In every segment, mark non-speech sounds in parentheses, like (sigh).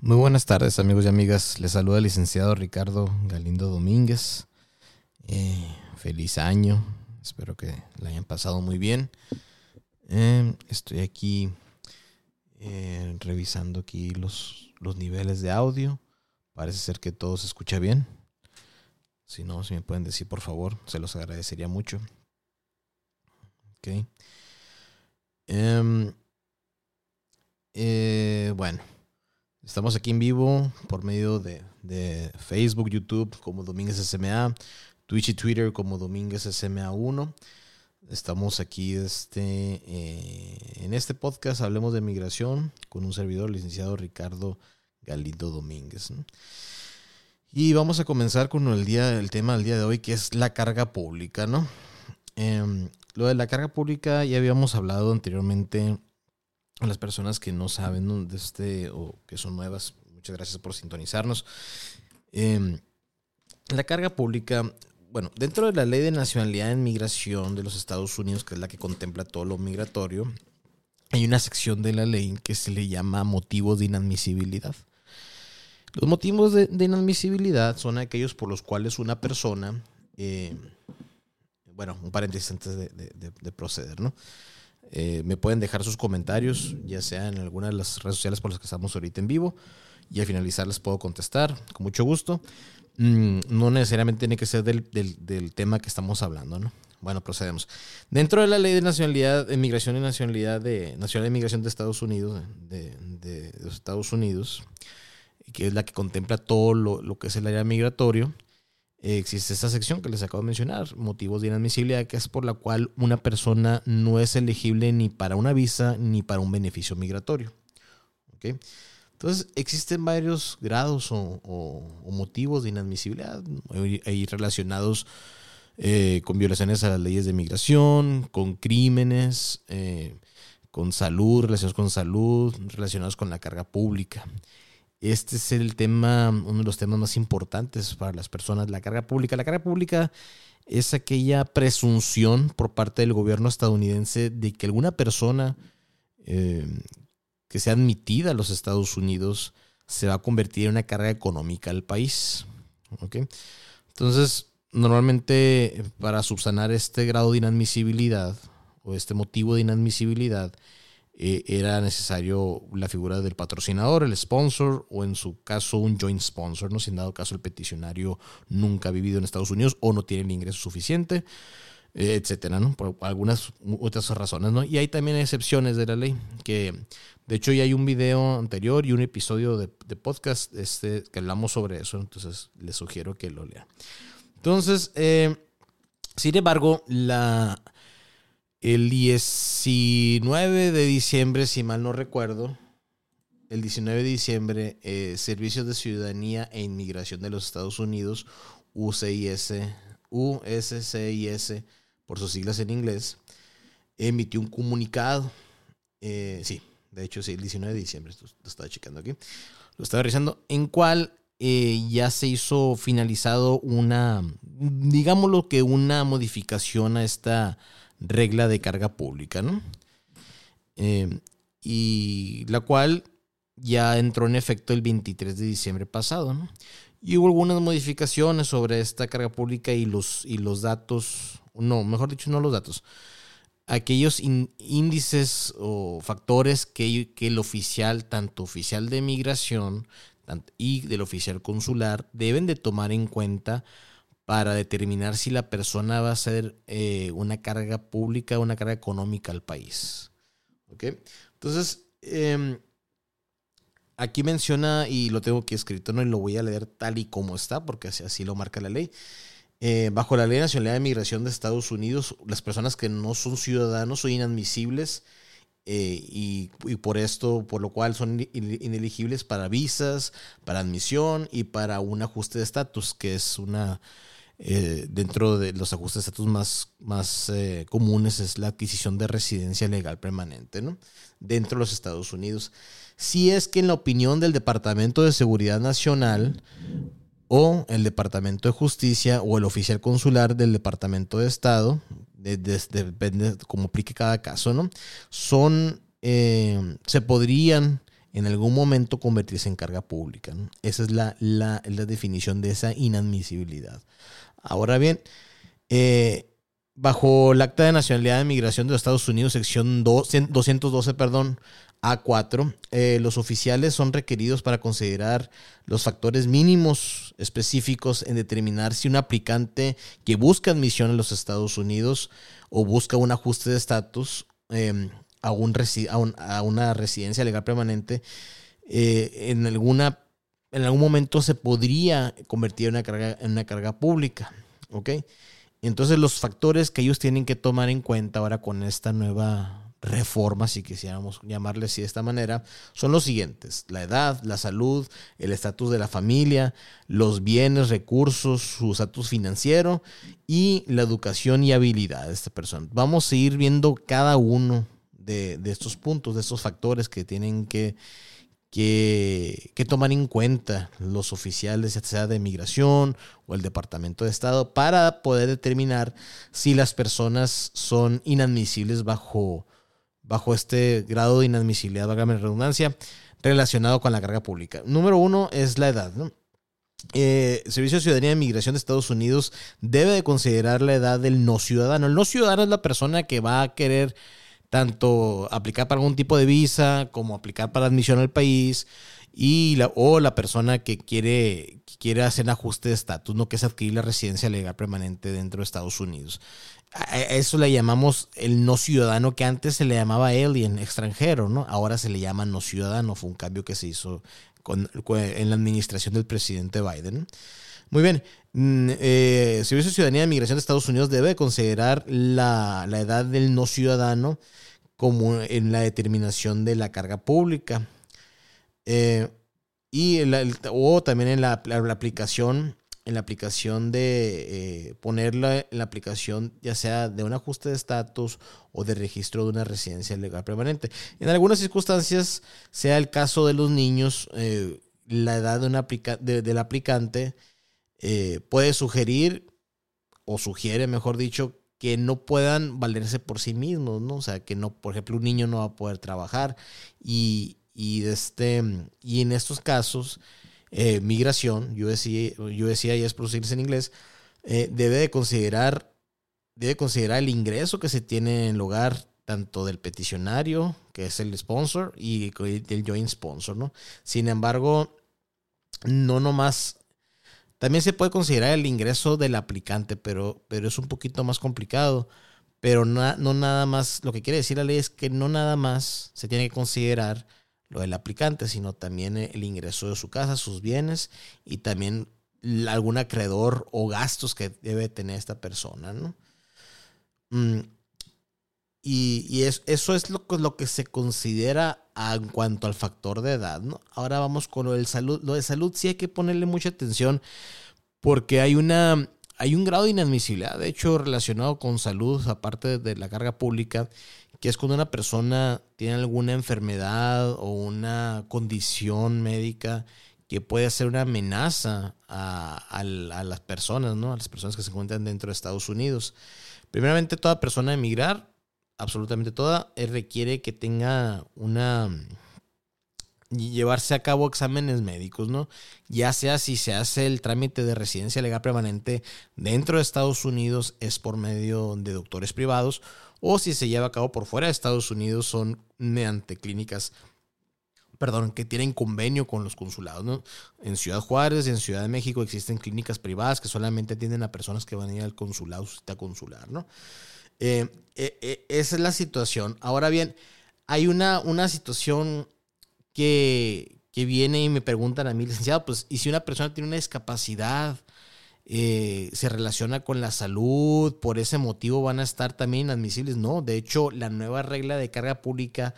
Muy buenas tardes amigos y amigas, les saluda el licenciado Ricardo Galindo Domínguez. Eh, feliz año, espero que la hayan pasado muy bien. Eh, estoy aquí eh, revisando aquí los, los niveles de audio. Parece ser que todo se escucha bien. Si no, si me pueden decir por favor, se los agradecería mucho. Ok. Em, bueno, estamos aquí en vivo por medio de, Facebook, YouTube como Domínguez SMA, Twitch y Twitter como Domínguez SMA1. Estamos aquí este, eh, en este podcast, hablemos de migración, con un servidor, licenciado Ricardo Galindo Domínguez. Y vamos a comenzar con el, día, el tema del día de hoy, que es la carga pública. ¿no? Em, lo de la carga pública ya habíamos hablado anteriormente a las personas que no saben de este o que son nuevas. Muchas gracias por sintonizarnos. Em, la carga pública bueno, dentro de la ley de nacionalidad en migración de los Estados Unidos, que es la que contempla todo lo migratorio, hay una sección de la ley que se le llama motivos de inadmisibilidad. Los motivos de, inadmisibilidad son aquellos por los cuales una persona, eh, bueno, un paréntesis antes de, proceder, ¿no? Eh, me pueden dejar sus comentarios, ya sea en alguna de las redes sociales por las que estamos ahorita en vivo, y al finalizar les puedo contestar con mucho gusto. Mm, no necesariamente tiene que ser del, tema que estamos hablando, ¿no? Bueno, procedemos. Dentro de la ley de nacionalidad, de migración y nacionalidad de nacionalidad de de Estados Unidos, de, los Estados Unidos, que es la que contempla todo lo, que es el área migratorio, existe esta sección que les acabo de mencionar, motivos de inadmisibilidad, que es por la cual una persona no es elegible ni para una visa ni para un beneficio migratorio. ¿Okay? Entonces, existen varios grados o, motivos de inadmisibilidad ahí relacionados eh, con violaciones a las leyes de migración, con crímenes, eh, con salud, relacionados con salud, relacionados con la carga pública. Este es el tema, uno de los temas más importantes para las personas, la carga pública. La carga pública es aquella presunción por parte del gobierno estadounidense de que alguna persona eh, que sea admitida a los Estados Unidos se va a convertir en una carga económica al país. Entonces, normalmente para subsanar este grado de inadmisibilidad o este motivo de inadmisibilidad, eh, era necesario la figura del patrocinador, el sponsor, o en su caso un joint sponsor, ¿no? Si en dado caso el peticionario nunca ha vivido en Estados Unidos o no tiene el ingreso suficiente. Eh, etcétera, ¿no? Por algunas otras razones, ¿no? Y hay también excepciones de la ley, que de hecho ya hay un video anterior y un episodio de, podcast este, que hablamos sobre eso, entonces les sugiero que lo lean. Entonces, eh, sin embargo, la, el 19 de diciembre, si mal no recuerdo, el 19 de diciembre, eh, Servicios de Ciudadanía e Inmigración de los Estados Unidos, UCIS, USCIS, por sus siglas en inglés, emitió un comunicado. Eh, sí, de hecho, sí, el 19 de diciembre, lo estaba checando aquí. Lo estaba revisando, en cual eh, ya se hizo finalizado una, digámoslo que una modificación a esta regla de carga pública, ¿no? Eh, y la cual ya entró en efecto el 23 de diciembre pasado, ¿no? Y hubo algunas modificaciones sobre esta carga pública y los, y los datos no, mejor dicho, no los datos, aquellos índices o factores que, el oficial, tanto oficial de migración y del oficial consular, deben de tomar en cuenta para determinar si la persona va a ser eh, una carga pública una carga económica al país. Entonces, em, aquí menciona, y lo tengo aquí escrito, ¿no? y lo voy a leer tal y como está, porque así lo marca la ley. Eh, bajo la Ley Nacional de Migración de Estados Unidos, las personas que no son ciudadanos son inadmisibles eh, y, por esto, por lo cual son ineligibles para visas, para admisión y para un ajuste de estatus, que es una, eh, dentro de los ajustes de estatus más, más comunes, es la adquisición de residencia legal permanente, ¿no? Dentro de los Estados Unidos. Si es que en la opinión del Departamento de Seguridad Nacional, o el Departamento de Justicia o el oficial consular del Departamento de Estado, depende de cómo aplique cada caso, ¿no? Son, eh, se podrían en algún momento convertirse en carga pública. Esa es la, la, definición de esa inadmisibilidad. Ahora bien, eh, bajo el Acta de Nacionalidad de Migración de los Estados Unidos, sección 212, perdón, A4, eh, los oficiales son requeridos para considerar los factores mínimos específicos en determinar si un aplicante que busca admisión a los Estados Unidos o busca un ajuste de estatus em, a, a, una residencia legal permanente, eh, en, alguna, en algún momento se podría convertir en una carga, en una carga pública. ¿Ok? Entonces los factores que ellos tienen que tomar en cuenta ahora con esta nueva reforma, si quisiéramos llamarle así de esta manera, son los siguientes. La edad, la salud, el estatus de la familia, los bienes, recursos, su estatus financiero y la educación y habilidad de esta persona. Vamos a ir viendo cada uno de, estos puntos, de estos factores que tienen que, que, que, tomar en cuenta los oficiales, ya sea de migración o el Departamento de Estado, para poder determinar si las personas son inadmisibles bajo, bajo este grado de inadmisibilidad, válgame la redundancia, relacionado con la carga pública. Número uno es la edad. ¿no? Eh, Servicio de Ciudadanía de Migración de Estados Unidos debe de considerar la edad del no ciudadano. El no ciudadano es la persona que va a querer tanto aplicar para algún tipo de visa como aplicar para admisión al país y o la persona que quiere, quiere hacer ajuste de estatus, no que es adquirir la residencia legal permanente dentro de Estados Unidos. A eso le llamamos el no ciudadano, que antes se le llamaba alien, extranjero, ¿no? Ahora se le llama no ciudadano, fue un cambio que se hizo con, en la administración del presidente Biden. Muy bien, mm, eh, Servicio de Ciudadanía de Migración de Estados Unidos debe considerar la, la edad del no ciudadano como en la determinación de la carga pública. Eh, y o también en la, aplicación en la aplicación de eh, ponerla en la aplicación ya sea de un ajuste de estatus o de registro de una residencia legal permanente. En algunas circunstancias, sea el caso de los niños, eh, la edad de del aplicante puede sugerir o sugiere, mejor dicho, que no puedan valerse por sí mismos, ¿no? O sea, que no, por ejemplo, un niño no va a poder trabajar y, y, este, y en estos casos, eh, migración, yo decía, yo y es producirse en inglés, eh, debe de considerar, debe considerar el ingreso que se tiene en el hogar tanto del peticionario, que es el sponsor, y del joint sponsor, ¿no? Sin embargo, no nomás también se puede considerar el ingreso del aplicante, pero, pero es un poquito más complicado. Pero no, nada más, lo que quiere decir la ley es que no nada más se tiene que considerar lo del aplicante, sino también el ingreso de su casa, sus bienes y también algún acreedor o gastos que debe tener esta persona, ¿no? Mm, y, eso es lo, lo, que se considera en cuanto al factor de edad, ¿no? Ahora vamos con lo del salud. Lo de salud sí hay que ponerle mucha atención porque hay una hay un grado de inadmisibilidad, de hecho, relacionado con salud, aparte de la carga pública, que es cuando una persona tiene alguna enfermedad o una condición médica que puede ser una amenaza a, a, las personas, ¿no? A las personas que se encuentran dentro de Estados Unidos. Primeramente, toda persona emigrar absolutamente toda, requiere que tenga una llevarse a cabo exámenes médicos, ¿no? Ya sea si se hace el trámite de residencia legal permanente dentro de Estados Unidos es por medio de doctores privados o si se lleva a cabo por fuera de Estados Unidos son mediante clínicas perdón, que tienen convenio con los consulados, ¿no? En Ciudad Juárez y en Ciudad de México existen clínicas privadas que solamente atienden a personas que van a ir al consulado, cita consular, ¿no? Eh, eh, eh, esa es la situación. Ahora bien, hay una, una situación que, que, viene y me preguntan a mí, licenciado, pues, ¿y si una persona tiene una discapacidad? se relaciona con la salud, por ese motivo van a estar también inadmisibles. No, de hecho, la nueva regla de carga pública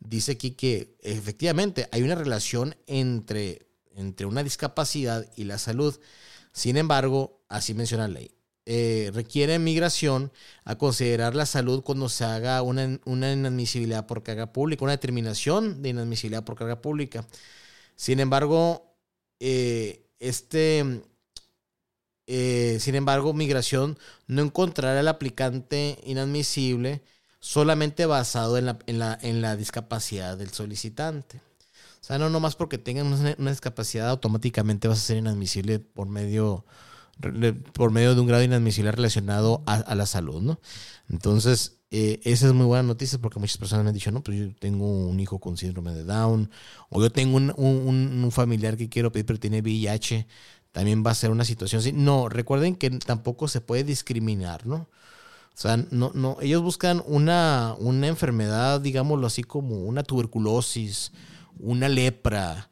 dice aquí que efectivamente hay una relación entre, entre una discapacidad y la salud. Sin embargo, así menciona la ley. Eh, requiere migración a considerar la salud cuando se haga una, una, inadmisibilidad por carga pública, una determinación de inadmisibilidad por carga pública. Sin embargo, eh, este, eh, sin embargo, migración no encontrará al aplicante inadmisible solamente basado en la, en la, en la discapacidad del solicitante. O sea, no nomás porque tengan una, discapacidad automáticamente vas a ser inadmisible por medio, por medio de un grado de inadmisibilidad relacionado a, la salud, ¿no? Entonces, eh, esa es muy buena noticia porque muchas personas me han dicho, no, pues yo tengo un hijo con síndrome de Down, o yo tengo un, un, un familiar que quiero pedir pero tiene VIH, también va a ser una situación así. No, recuerden que tampoco se puede discriminar, ¿no? O sea, no, no, ellos buscan una, una enfermedad, digámoslo así, como una tuberculosis, una lepra,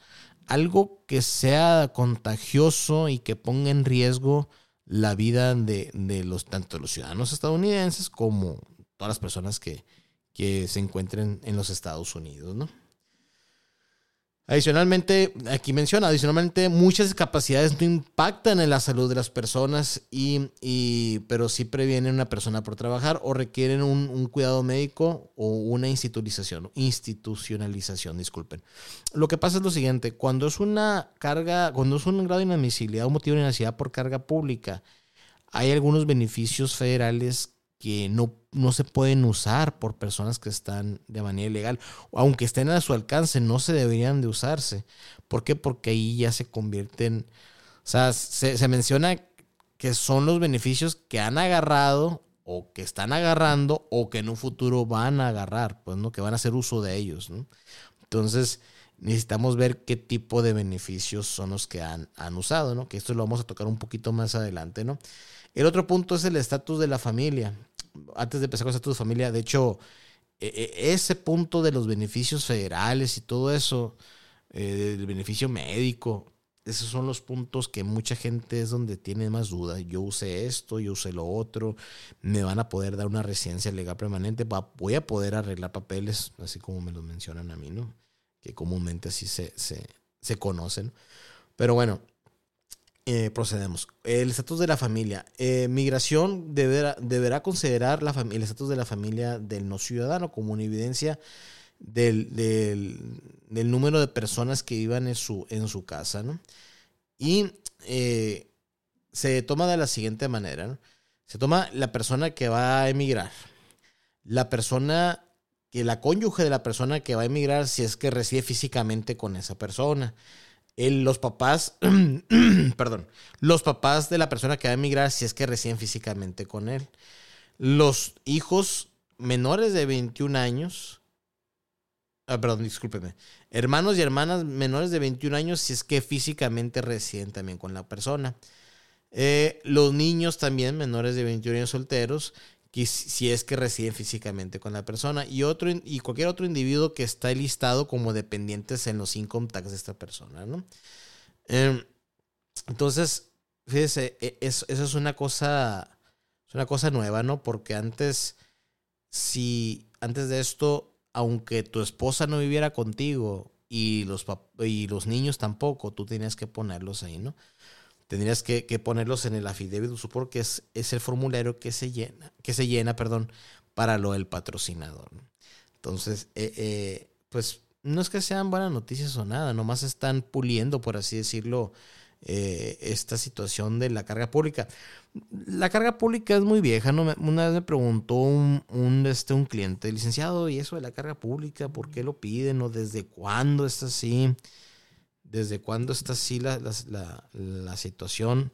algo que sea contagioso y que ponga en riesgo la vida de, los, tanto los ciudadanos estadounidenses como todas las personas que, que se encuentren en los Estados Unidos, ¿no? Adicionalmente, aquí menciona, adicionalmente muchas discapacidades no impactan en la salud de las personas, y, pero sí previenen a una persona por trabajar o requieren un, cuidado médico o una institucionalización, institucionalización, disculpen. Lo que pasa es lo siguiente, cuando es una carga, cuando es un grado de inadmisibilidad o motivo de inadmisibilidad por carga pública, hay algunos beneficios federales que no, no se pueden usar por personas que están de manera ilegal. Aunque estén a su alcance, no se deberían de usarse. ¿Por qué? Porque ahí ya se convierten, o sea, se, menciona que son los beneficios que han agarrado o que están agarrando o que en un futuro van a agarrar, pues, ¿no? Que van a hacer uso de ellos, ¿no? Entonces, necesitamos ver qué tipo de beneficios son los que han, han usado, ¿no? Que esto lo vamos a tocar un poquito más adelante, ¿no? El otro punto es el estatus de la familia antes de empezar estatus de familia, de hecho, e, e, ese punto de los beneficios federales y todo eso, eh, del beneficio médico, esos son los puntos que mucha gente es donde tiene más duda. Yo usé esto, yo usé lo otro, me van a poder dar una residencia legal permanente, voy a poder arreglar papeles, así como me lo mencionan a mí, ¿no? Que comúnmente así se, se, se conocen. Pero bueno, eh, procedemos. El estatus de la familia. Eh, migración deberá, deberá considerar la el estatus de la familia del no ciudadano como una evidencia del, del, número de personas que vivan en su, en su casa. ¿no? Y eh, se toma de la siguiente manera. Se toma la persona que va a emigrar. La persona que la cónyuge de la persona que va a emigrar si es que reside físicamente con esa persona los papás, (clears throat) perdón, los papás de la persona que va a emigrar si es que residen físicamente con él. Los hijos menores de 21 años, ah, perdón, discúlpeme, hermanos y hermanas menores de 21 años si es que físicamente residen también con la persona. Eh, los niños también menores de 21 años solteros si es que residen físicamente con la persona y otro y cualquier otro individuo que está listado como dependientes en los income tax de esta persona, ¿no? Em, entonces, fíjese, e, eso, es una cosa, es una cosa nueva, ¿no? Porque antes, si antes de esto, aunque tu esposa no viviera contigo y los, y los niños tampoco, tú tenías que ponerlos ahí, ¿no? Tendrías que, ponerlos en el affidavit support, que es, es el formulario que se llena, que se llena, perdón, para lo del patrocinador. Entonces, eh, eh, pues no es que sean buenas noticias o nada, nomás están puliendo, por así decirlo, eh, esta situación de la carga pública. La carga pública es muy vieja, ¿no? Una vez me preguntó un, un, este, un cliente, licenciado, ¿y eso de la carga pública? ¿Por qué lo piden? ¿O desde cuándo está así? Desde cuándo está así la, la, situación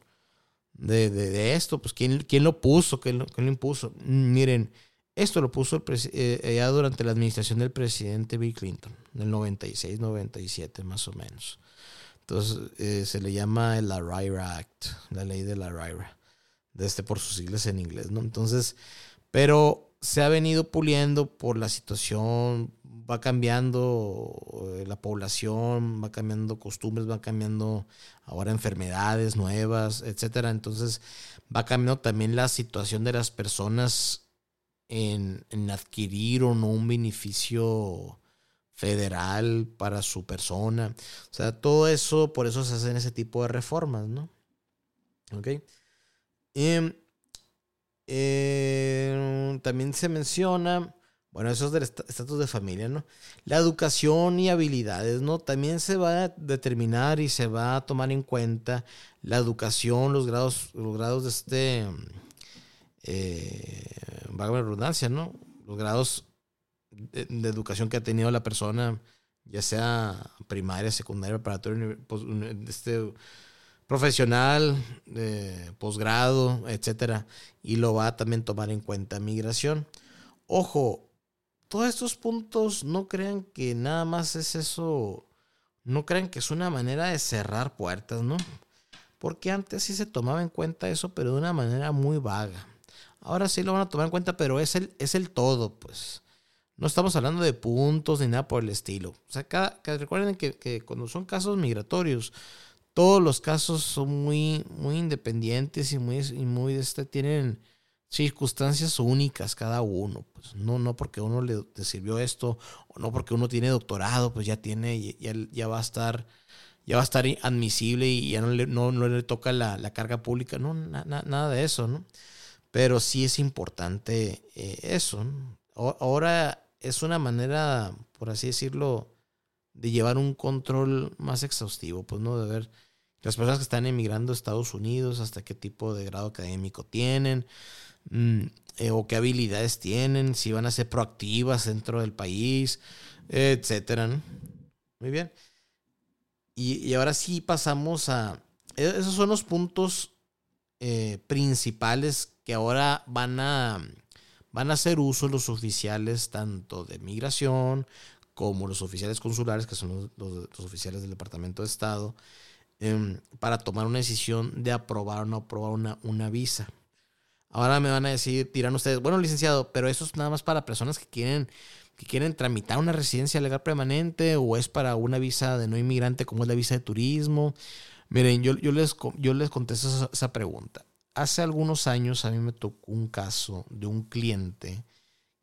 de, esto, pues ¿quién, quién lo puso, ¿Quién lo, quién lo, impuso. Miren, esto lo puso eh, ya durante la administración del presidente Bill Clinton, del 96, 97 más o menos. Entonces eh, se le llama el ARIRA Act, la ley de la ARIRA, de este por sus siglas en inglés, ¿no? Entonces, pero se ha venido puliendo por la situación va cambiando eh, la población, va cambiando costumbres, va cambiando ahora enfermedades nuevas, etcétera. Entonces va cambiando también la situación de las personas en, adquirir o no un beneficio federal para su persona. O sea, todo eso, por eso se hacen ese tipo de reformas, ¿no? Ok. Em, eh, también se menciona bueno, eso es del estatus de familia, ¿no? La educación y habilidades, ¿no? También se va a determinar y se va a tomar en cuenta la educación, los grados, los grados de este, eh, redundancia, ¿no? Los grados de, educación que ha tenido la persona, ya sea primaria, secundaria, preparatoria, este, profesional, posgrado, etcétera, y lo va a también tomar en cuenta migración. Ojo, todos estos puntos no crean que nada más es eso, no crean que es una manera de cerrar puertas, ¿no? Porque antes sí se tomaba en cuenta eso, pero de una manera muy vaga. Ahora sí lo van a tomar en cuenta, pero es el, es el todo, pues. No estamos hablando de puntos ni nada por el estilo. O sea, recuerden que, cuando son casos migratorios, todos los casos son muy, muy independientes y muy, y muy este, tienen circunstancias únicas cada uno. Pues no, no porque uno le, sirvió esto, o no porque uno tiene doctorado, pues ya tiene, ya, ya va a estar, ya va a estar admisible y ya no le, no, le toca la, carga pública. No, nada de eso, ¿no? Pero sí es importante eh, eso. Ahora es una manera, por así decirlo, de llevar un control más exhaustivo, pues no de ver las personas que están emigrando a Estados Unidos, hasta qué tipo de grado académico tienen, mm, eh, o qué habilidades tienen, si van a ser proactivas dentro del país, etcétera. Muy bien. Y, ahora sí pasamos a. E, esos son los puntos eh, principales que ahora van a van a hacer uso los oficiales tanto de migración como los oficiales consulares, que son los, oficiales del Departamento de Estado, em, para tomar una decisión de aprobar o no aprobar una, una visa. Ahora me van a decir, dirán ustedes, bueno, licenciado, pero eso es nada más para personas que quieren, que quieren tramitar una residencia legal permanente o es para una visa de no inmigrante como es la visa de turismo. Miren, yo, yo, les, yo les contesto esa pregunta hace algunos años a mí me tocó un caso de un cliente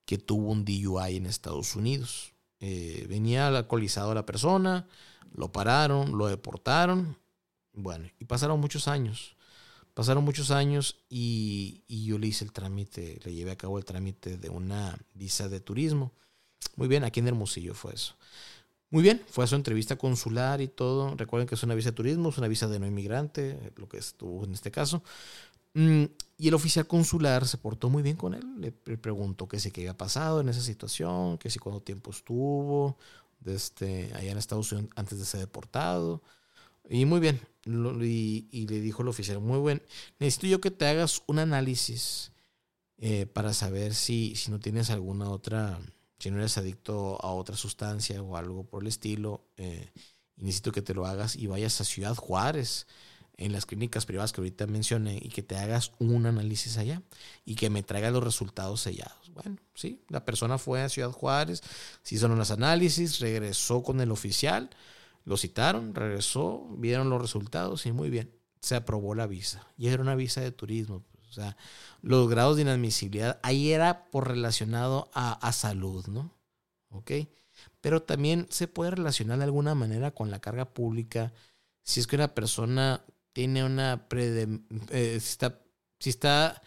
que tuvo un DUI en Estados Unidos. Eh, venía alcoholizado la persona, lo pararon, lo deportaron. Bueno, y pasaron muchos años. Pasaron muchos años y, yo le hice el trámite, le llevé a cabo el trámite de una visa de turismo. Muy bien, aquí en Hermosillo fue eso. Muy bien, fue a su entrevista consular y todo. Recuerden que es una visa de turismo, es una visa de no inmigrante, lo que estuvo en este caso. Mm, y el oficial consular se portó muy bien con él. Le, preguntó qué sé qué había pasado en esa situación, que si cuánto tiempo estuvo desde allá en Estados Unidos antes de ser deportado. Y muy bien. Y, le dijo el oficial, muy bien, necesito yo que te hagas un análisis eh, para saber si, si no tienes alguna otra, si no eres adicto a otra sustancia o algo por el estilo. Eh, y necesito que te lo hagas y vayas a Ciudad Juárez en las clínicas privadas que ahorita mencioné y que te hagas un análisis allá y que me traiga los resultados sellados. Bueno, sí, la persona fue a Ciudad Juárez, se hizo los análisis, regresó con el oficial, lo citaron, regresó, vieron los resultados y muy bien, se aprobó la visa. Y era una visa de turismo. Pues, o sea, los grados de inadmisibilidad ahí era por relacionado a, a salud, ¿no? ¿Ok? Pero también se puede relacionar de alguna manera con la carga pública si es que una persona tiene una eh, si está,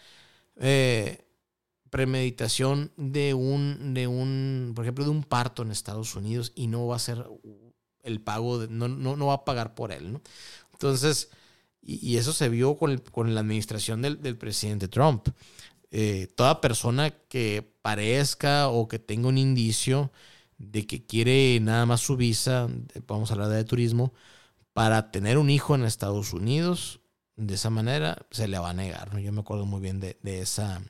eh, premeditación de un, de un, por ejemplo, de un parto en Estados Unidos y no va a ser el pago, no, no, va a pagar por él, ¿no? Entonces, y, eso se vio con, con la administración del, presidente Trump. Eh, toda persona que parezca o que tenga un indicio de que quiere nada más su visa, vamos a hablar de turismo, para tener un hijo en Estados Unidos, de esa manera se le va a negar. ¿no? Yo me acuerdo muy bien de, esa,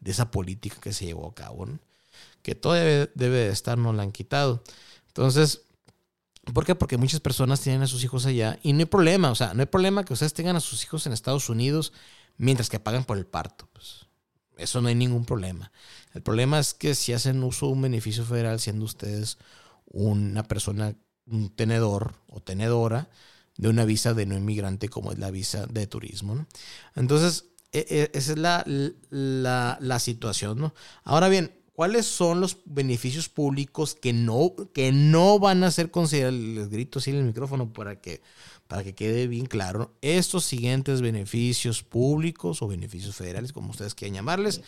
de esa política que se llevó a cabo, que todo debe, de estar, no la han quitado. Entonces, ¿por qué? Porque muchas personas tienen a sus hijos allá y no hay problema, o sea, no hay problema que ustedes tengan a sus hijos en Estados Unidos mientras que pagan por el parto. Pues, eso no hay ningún problema. El problema es que si hacen uso de un beneficio federal siendo ustedes una persona un tenedor o tenedora de una visa de no inmigrante como es la visa de turismo. Entonces, e, e, esa es la, la, situación. ¿no? Ahora bien, ¿cuáles son los beneficios públicos que no, que no van a ser considerados? Les grito así en el micrófono para que, para que quede bien claro. Estos siguientes beneficios públicos o beneficios federales, como ustedes quieran llamarles,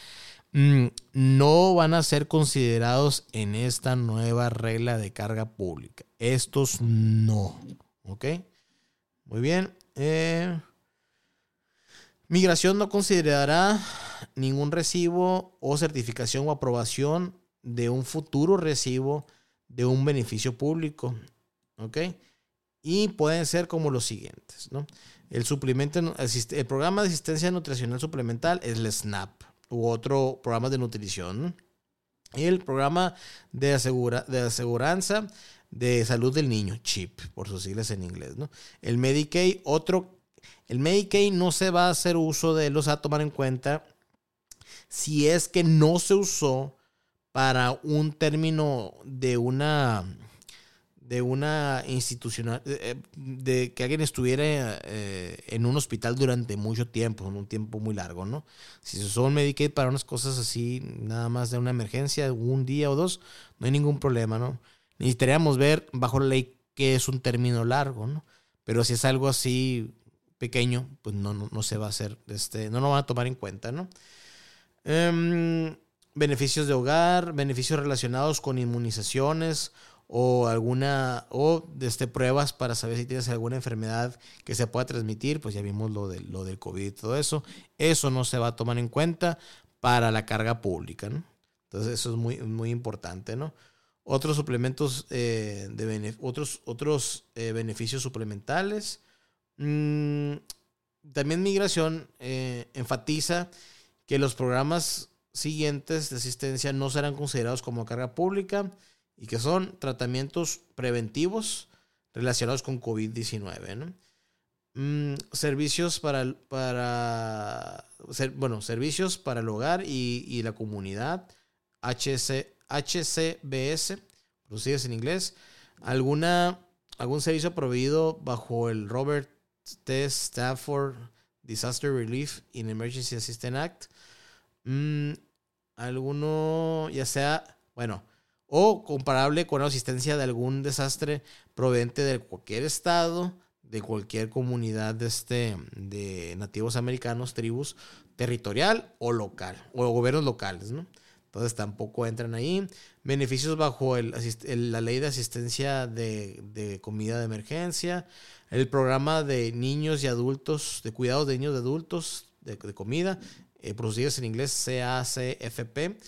Mm, no van a ser considerados en esta nueva regla de carga pública. Estos no. ¿Ok? Muy bien. Eh, migración no considerará ningún recibo o certificación o aprobación de un futuro recibo de un beneficio público. ¿Ok? Y pueden ser como los siguientes, ¿no? El, suplemento, el programa de asistencia nutricional suplemental es el SNAP u otro programa de nutrición. Y el programa de, asegura, de aseguranza de salud del niño, CHIP, por sus siglas en inglés. ¿no? El Medicaid, otro, el Medicaid no se va a hacer uso de los a tomar en cuenta si es que no se usó para un término de una de una institucional, eh, de, que alguien estuviera eh, en un hospital durante mucho tiempo, un tiempo muy largo, ¿no? Si se usó un Medicaid para unas cosas así, nada más de una emergencia, un día o dos, no hay ningún problema, ¿no? Necesitaríamos ver bajo la ley qué es un término largo, ¿no? Pero si es algo así pequeño, pues no, no, se va a hacer, este, no lo van a tomar en cuenta, ¿no? Em, beneficios de hogar, beneficios relacionados con inmunizaciones o alguna o este, pruebas para saber si tienes alguna enfermedad que se pueda transmitir, pues ya vimos lo, de, lo del COVID y todo eso. Eso no se va a tomar en cuenta para la carga pública, ¿no? Entonces eso es muy, muy importante, ¿no? Otros suplementos, eh, de otros, otros eh, beneficios suplementales. Mm, también migración eh, enfatiza que los programas siguientes de asistencia no serán considerados como carga pública y que son tratamientos preventivos relacionados con COVID-19. Mm, servicios para, para bueno, servicios para el hogar y, la comunidad, HC, HCBS, producidas en inglés, alguna, algún servicio proveído bajo el Robert T. Stafford Disaster Relief in Emergency Assistance Act, mm, alguno, ya sea, bueno, o comparable con la asistencia de algún desastre proveniente de cualquier estado, de cualquier comunidad de, este, de nativos americanos, tribus, territorial o local, o gobiernos locales, ¿no? Entonces tampoco entran ahí. Beneficios bajo la ley de asistencia de, comida de emergencia, el programa de niños y adultos, de cuidados de niños y adultos de, comida, eh, producidos en inglés CACFP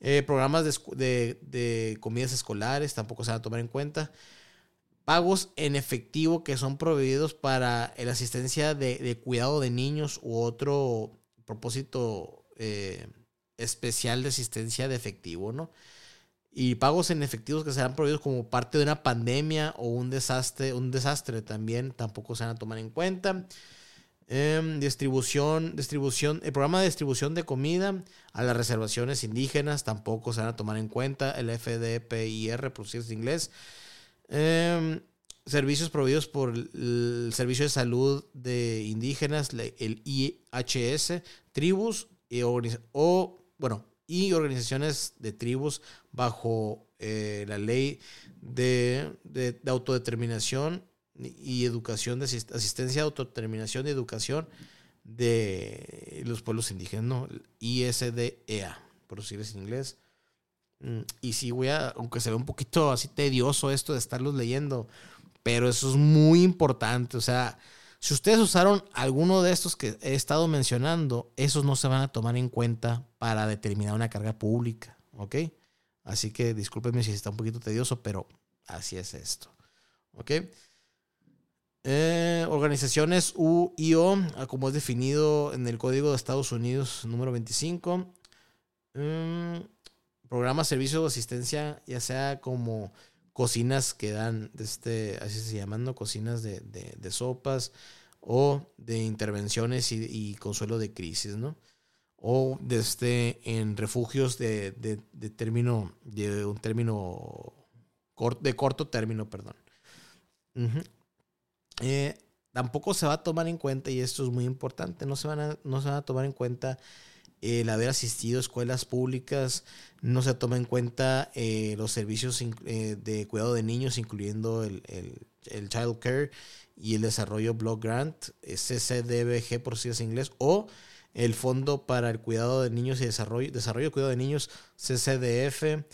eh, programas de, comidas escolares tampoco se van a tomar en cuenta. Pagos en efectivo que son proveídos para la asistencia de, cuidado de niños u otro propósito eh, especial de asistencia de efectivo, ¿no? Y pagos en efectivos que serán proveídos como parte de una pandemia o un desastre, un desastre también tampoco se van a tomar en cuenta. Em, distribución, distribución, el programa de distribución de comida a las reservaciones indígenas tampoco se van a tomar en cuenta. El FDPIR, por si es inglés. Em, servicios proveídos por el Servicio de Salud de Indígenas, el IHS, tribus y, o, bueno, y organizaciones de tribus bajo eh, la ley de, de autodeterminación y educación, de asistencia, autodeterminación y educación de los pueblos indígenas. ISDEA, por decirles en inglés. Mm, y sí, voy a, aunque se ve un poquito así tedioso esto de estarlos leyendo, pero eso es muy importante. O sea, si ustedes usaron alguno de estos que he estado mencionando, esos no se van a tomar en cuenta para determinar una carga pública, ¿ok? Así que discúlpenme si está un poquito tedioso, pero así es esto, ¿ok? Eh, organizaciones U y O, ah, como es definido en el Código de Estados Unidos número 25. Mm, programa, servicio de asistencia, ya sea como cocinas que dan, este, así se llaman, cocinas de, sopas o de intervenciones y, consuelo de crisis, ¿no? O desde este, en refugios de, término, de un término, de corto término, perdón. Eh, tampoco se va a tomar en cuenta, y esto es muy importante, no se van no se van a tomar en cuenta el haber asistido a escuelas públicas, no se toma en cuenta eh, los servicios eh, de cuidado de niños, incluyendo el, el, Child Care y el Desarrollo Block Grant, CCDBG por si es inglés, o el Fondo para el Cuidado de Niños y Desarrollo, Desarrollo y Cuidado de Niños, CCDF.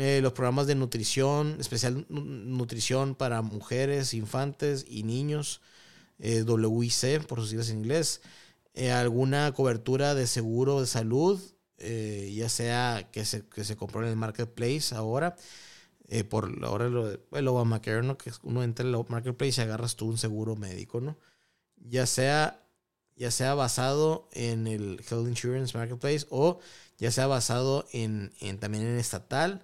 Eh, los programas de nutrición, especial nutrición para mujeres, infantes y niños, WIC, por sus siglas en inglés, eh, alguna cobertura de seguro de salud eh, ya sea que se, que se compró en el marketplace ahora, eh, por ahora lo el Obamacare, ¿no? Que uno entra en el marketplace y agarras tú un seguro médico, ¿no? Ya sea, ya sea basado en el Health Insurance Marketplace o ya sea basado en, en también en estatal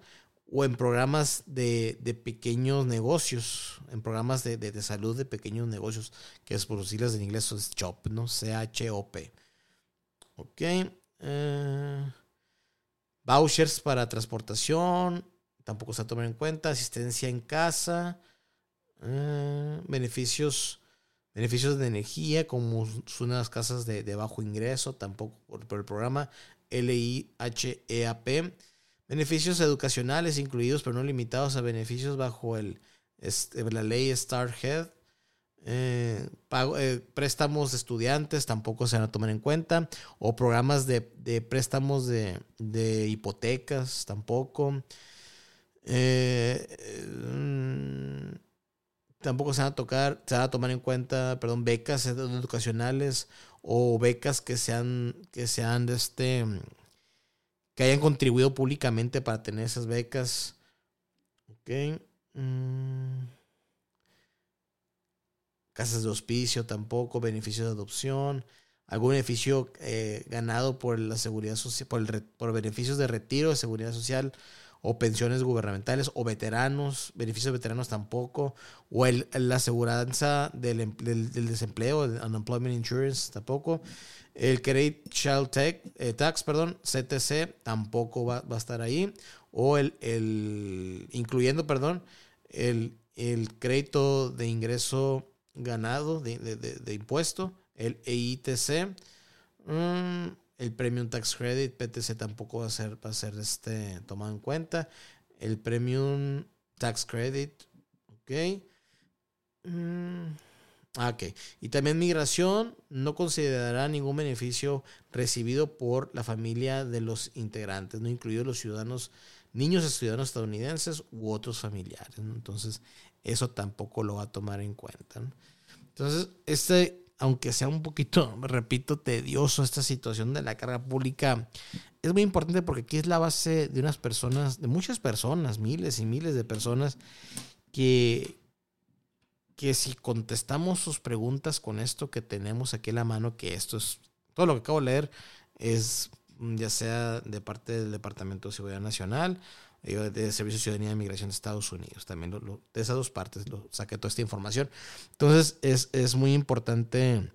o en programas de, de pequeños negocios, en programas de, de, salud de pequeños negocios, que es por siglas en inglés, es CHOP, ¿no? C-H-O-P. Ok. Eh, vouchers para transportación, tampoco se ha tomado en cuenta. Asistencia en casa. Eh, beneficios, beneficios de energía, como son las casas de, de bajo ingreso, tampoco por el programa LIHEAP Beneficios educacionales incluidos, pero no limitados a beneficios bajo el, este, la ley Starhead. Eh, eh, préstamos de estudiantes tampoco se van a tomar en cuenta. O programas de, préstamos de, hipotecas tampoco. Eh, mm, tampoco se van a tocar, se van a tomar en cuenta, perdón, becas educacionales o becas que sean, que sean de este que hayan contribuido públicamente para tener esas becas. Ok. Mm. Casas de hospicio tampoco, beneficios de adopción, algún beneficio eh, ganado por la seguridad social, por, por beneficios de retiro de seguridad social o pensiones gubernamentales o veteranos, beneficios veteranos tampoco, o el, la aseguranza del, em, del, del desempleo, el unemployment insurance tampoco, el Credit Child eh, Tax, perdón, CTC, tampoco va, a estar ahí. O el, el incluyendo, perdón, el, el, crédito de ingreso ganado de, de, impuesto, el EITC, mm, el Premium Tax Credit, PTC tampoco va a ser, va a ser este, tomado en cuenta. El Premium Tax Credit, ok. Mm, ok. Y también migración no considerará ningún beneficio recibido por la familia de los integrantes, no incluidos los ciudadanos, niños ciudadanos estadounidenses u otros familiares. Entonces, eso tampoco lo va a tomar en cuenta. Entonces, este, aunque sea un poquito, (laughs) repito, tedioso esta situación de la carga pública, es muy importante porque aquí es la base de unas personas, de muchas personas, miles y miles de personas que, que si contestamos sus preguntas con esto que tenemos aquí en la mano, que esto es, todo lo que acabo de leer es mm, ya sea de parte del Departamento de Seguridad Nacional, eh, de Servicio de Ciudadanía de Migración de Estados Unidos, también de esas dos partes lo saqué toda esta información. Entonces es, es muy importante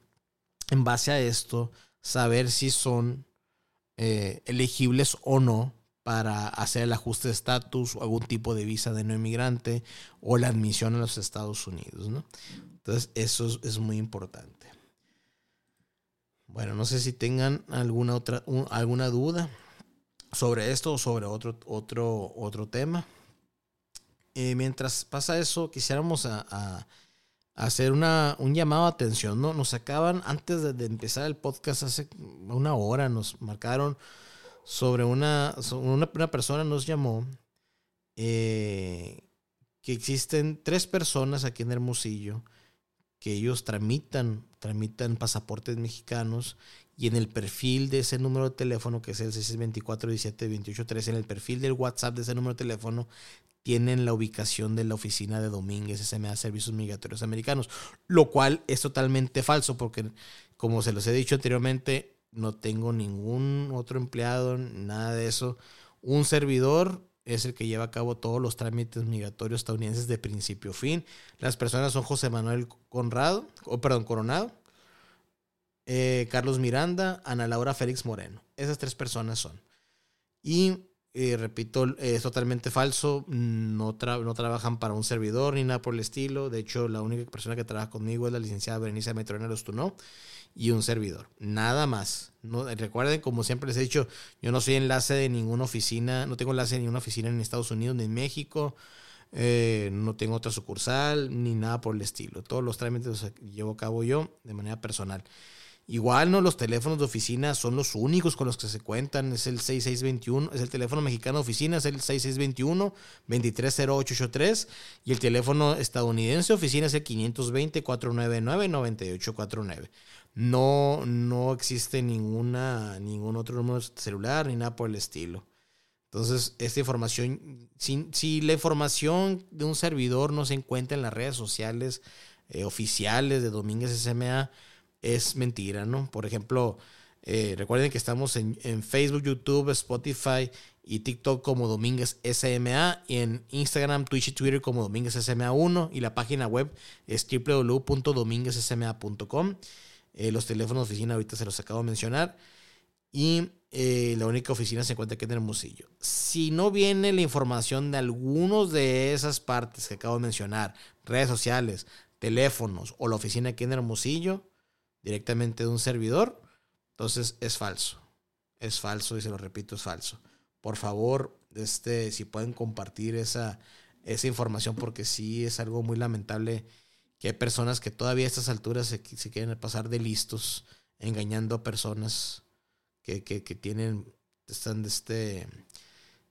en base a esto saber si son eh, elegibles o no para hacer el ajuste de estatus o algún tipo de visa de no inmigrante o la admisión a los Estados Unidos. ¿no? Entonces, eso es, muy importante. Bueno, no sé si tengan alguna otra alguna duda sobre esto o sobre otro, otro, otro tema. Eh, mientras pasa eso, quisiéramos hacer una, un llamado a atención. ¿no? Nos acaban, antes de, de empezar el podcast, hace una hora, nos marcaron sobre una, una, persona nos llamó eh, que existen tres personas aquí en Hermosillo que ellos tramitan, tramitan pasaportes mexicanos y en el perfil de ese número de teléfono, que es el 624 17 28 en el perfil del WhatsApp de ese número de teléfono, tienen la ubicación de la oficina de Domínguez SMA Servicios Migratorios Americanos, lo cual es totalmente falso porque, como se los he dicho anteriormente, no tengo ningún otro empleado, nada de eso. Un servidor es el que lleva a cabo todos los trámites migratorios estadounidenses de principio a fin. Las personas son José Manuel Conrado, o perdón, Coronado, eh, Carlos Miranda, Ana Laura Félix Moreno. Esas tres personas son. Y eh, repito, es totalmente falso. No, no trabajan para un servidor ni nada por el estilo. De hecho, la única persona que trabaja conmigo es la licenciada Berenice Metrona no y un servidor. Nada más. Recuerden, como siempre les he dicho, yo no soy enlace de ninguna oficina, no tengo enlace de ninguna oficina en Estados Unidos ni en México. Eh, no tengo otra sucursal ni nada por el estilo. Todos los trámites los llevo a cabo yo de manera personal. Igual no los teléfonos de oficina son los únicos con los que se cuentan. Es el 6621, es el teléfono mexicano de oficina, es el 6621 230883 y el teléfono estadounidense de oficina es el 520 499 9849. No, no existe ninguna, ningún otro número celular ni nada por el estilo. Entonces, esta información, si, la información de un servidor no se encuentra en las redes sociales eh, oficiales de Domínguez SMA, es mentira, ¿no? Por ejemplo, eh, recuerden que estamos en, Facebook, YouTube, Spotify y TikTok como Domínguez SMA y en Instagram, Twitch y Twitter como Domínguez SMA1 y la página web es www.dominguezsma.com. Eh, los teléfonos de oficina ahorita se los acabo de mencionar y eh, la única oficina se encuentra aquí en Hermosillo. Si no viene la información de algunos de esas partes que acabo de mencionar, redes sociales, teléfonos o la oficina aquí en Hermosillo, directamente de un servidor, entonces es falso. Es falso y se lo repito, es falso. Por favor, este, si pueden compartir esa, esa información porque sí es algo muy lamentable que hay personas que todavía a estas alturas se, se quieren pasar de listos engañando a personas que, que, que tienen, están de este,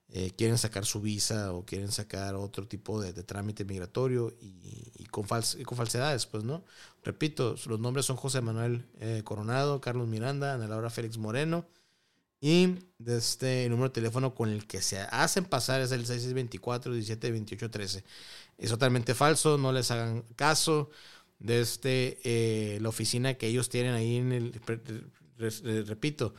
eh, quieren sacar su visa o quieren sacar otro tipo de, trámite migratorio y, con con falsedades, pues, ¿no? Repito, los nombres son José Manuel eh, Coronado, Carlos Miranda, Ana Laura Félix Moreno y de este número de teléfono con el que se hacen pasar es el 6624 17 13. Es totalmente falso, no les hagan caso. De este, eh, la oficina que ellos tienen ahí en el, repito,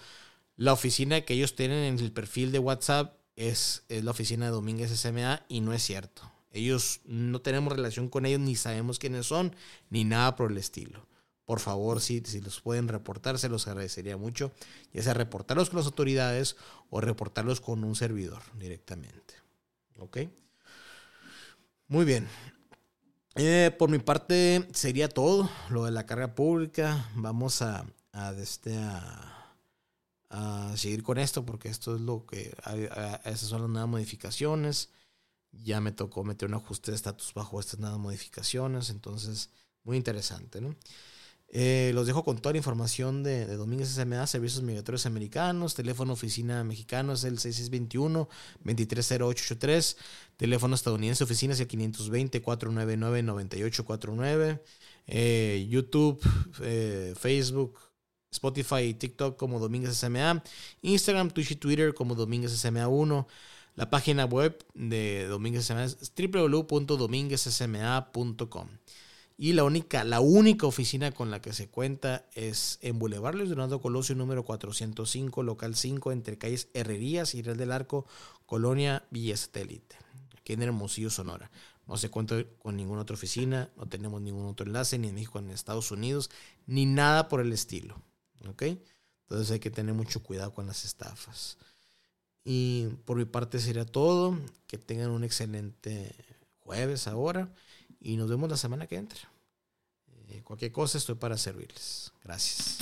la oficina que ellos tienen en el perfil de WhatsApp es, la oficina de Domínguez SMA y no es cierto. Ellos no tenemos relación con ellos, ni sabemos quiénes son, ni nada por el estilo. Por favor, si, si los pueden reportar, se los agradecería mucho. Ya sea reportarlos con las autoridades o reportarlos con un servidor directamente. ¿Ok? Muy bien. Eh, por mi parte sería todo lo de la carga pública. Vamos a, a, este, a a seguir con esto porque esto es lo que, esas son las nuevas modificaciones. Ya me tocó meter un ajuste de estatus bajo estas nuevas modificaciones, entonces muy interesante, ¿no? Eh, los dejo con toda la información de, de Domínguez SMA, Servicios Migratorios Americanos, teléfono oficina mexicano es el 6621-230883, teléfono estadounidense oficina es el 520-499-9849, eh, YouTube, eh, Facebook, Spotify y TikTok como Domínguez SMA, Instagram, Twitch y Twitter como Domínguez SMA1. La página web de Domínguez SMA es www.dominguezsma.com. Y la única, la única oficina con la que se cuenta es en Boulevard Luis Donaldo Colosio, número 405, local 5, entre calles Herrerías y Real del Arco, Colonia Villa Satélite, aquí en Hermosillo, Sonora. No se cuenta con ninguna otra oficina, no tenemos ningún otro enlace, ni en México, ni Estados Unidos, ni nada por el estilo. ¿Ok? Entonces hay que tener mucho cuidado con las estafas. Y por mi parte sería todo. Que tengan un excelente jueves ahora. Y nos vemos la semana que entra. Eh, cualquier cosa estoy para servirles. Gracias.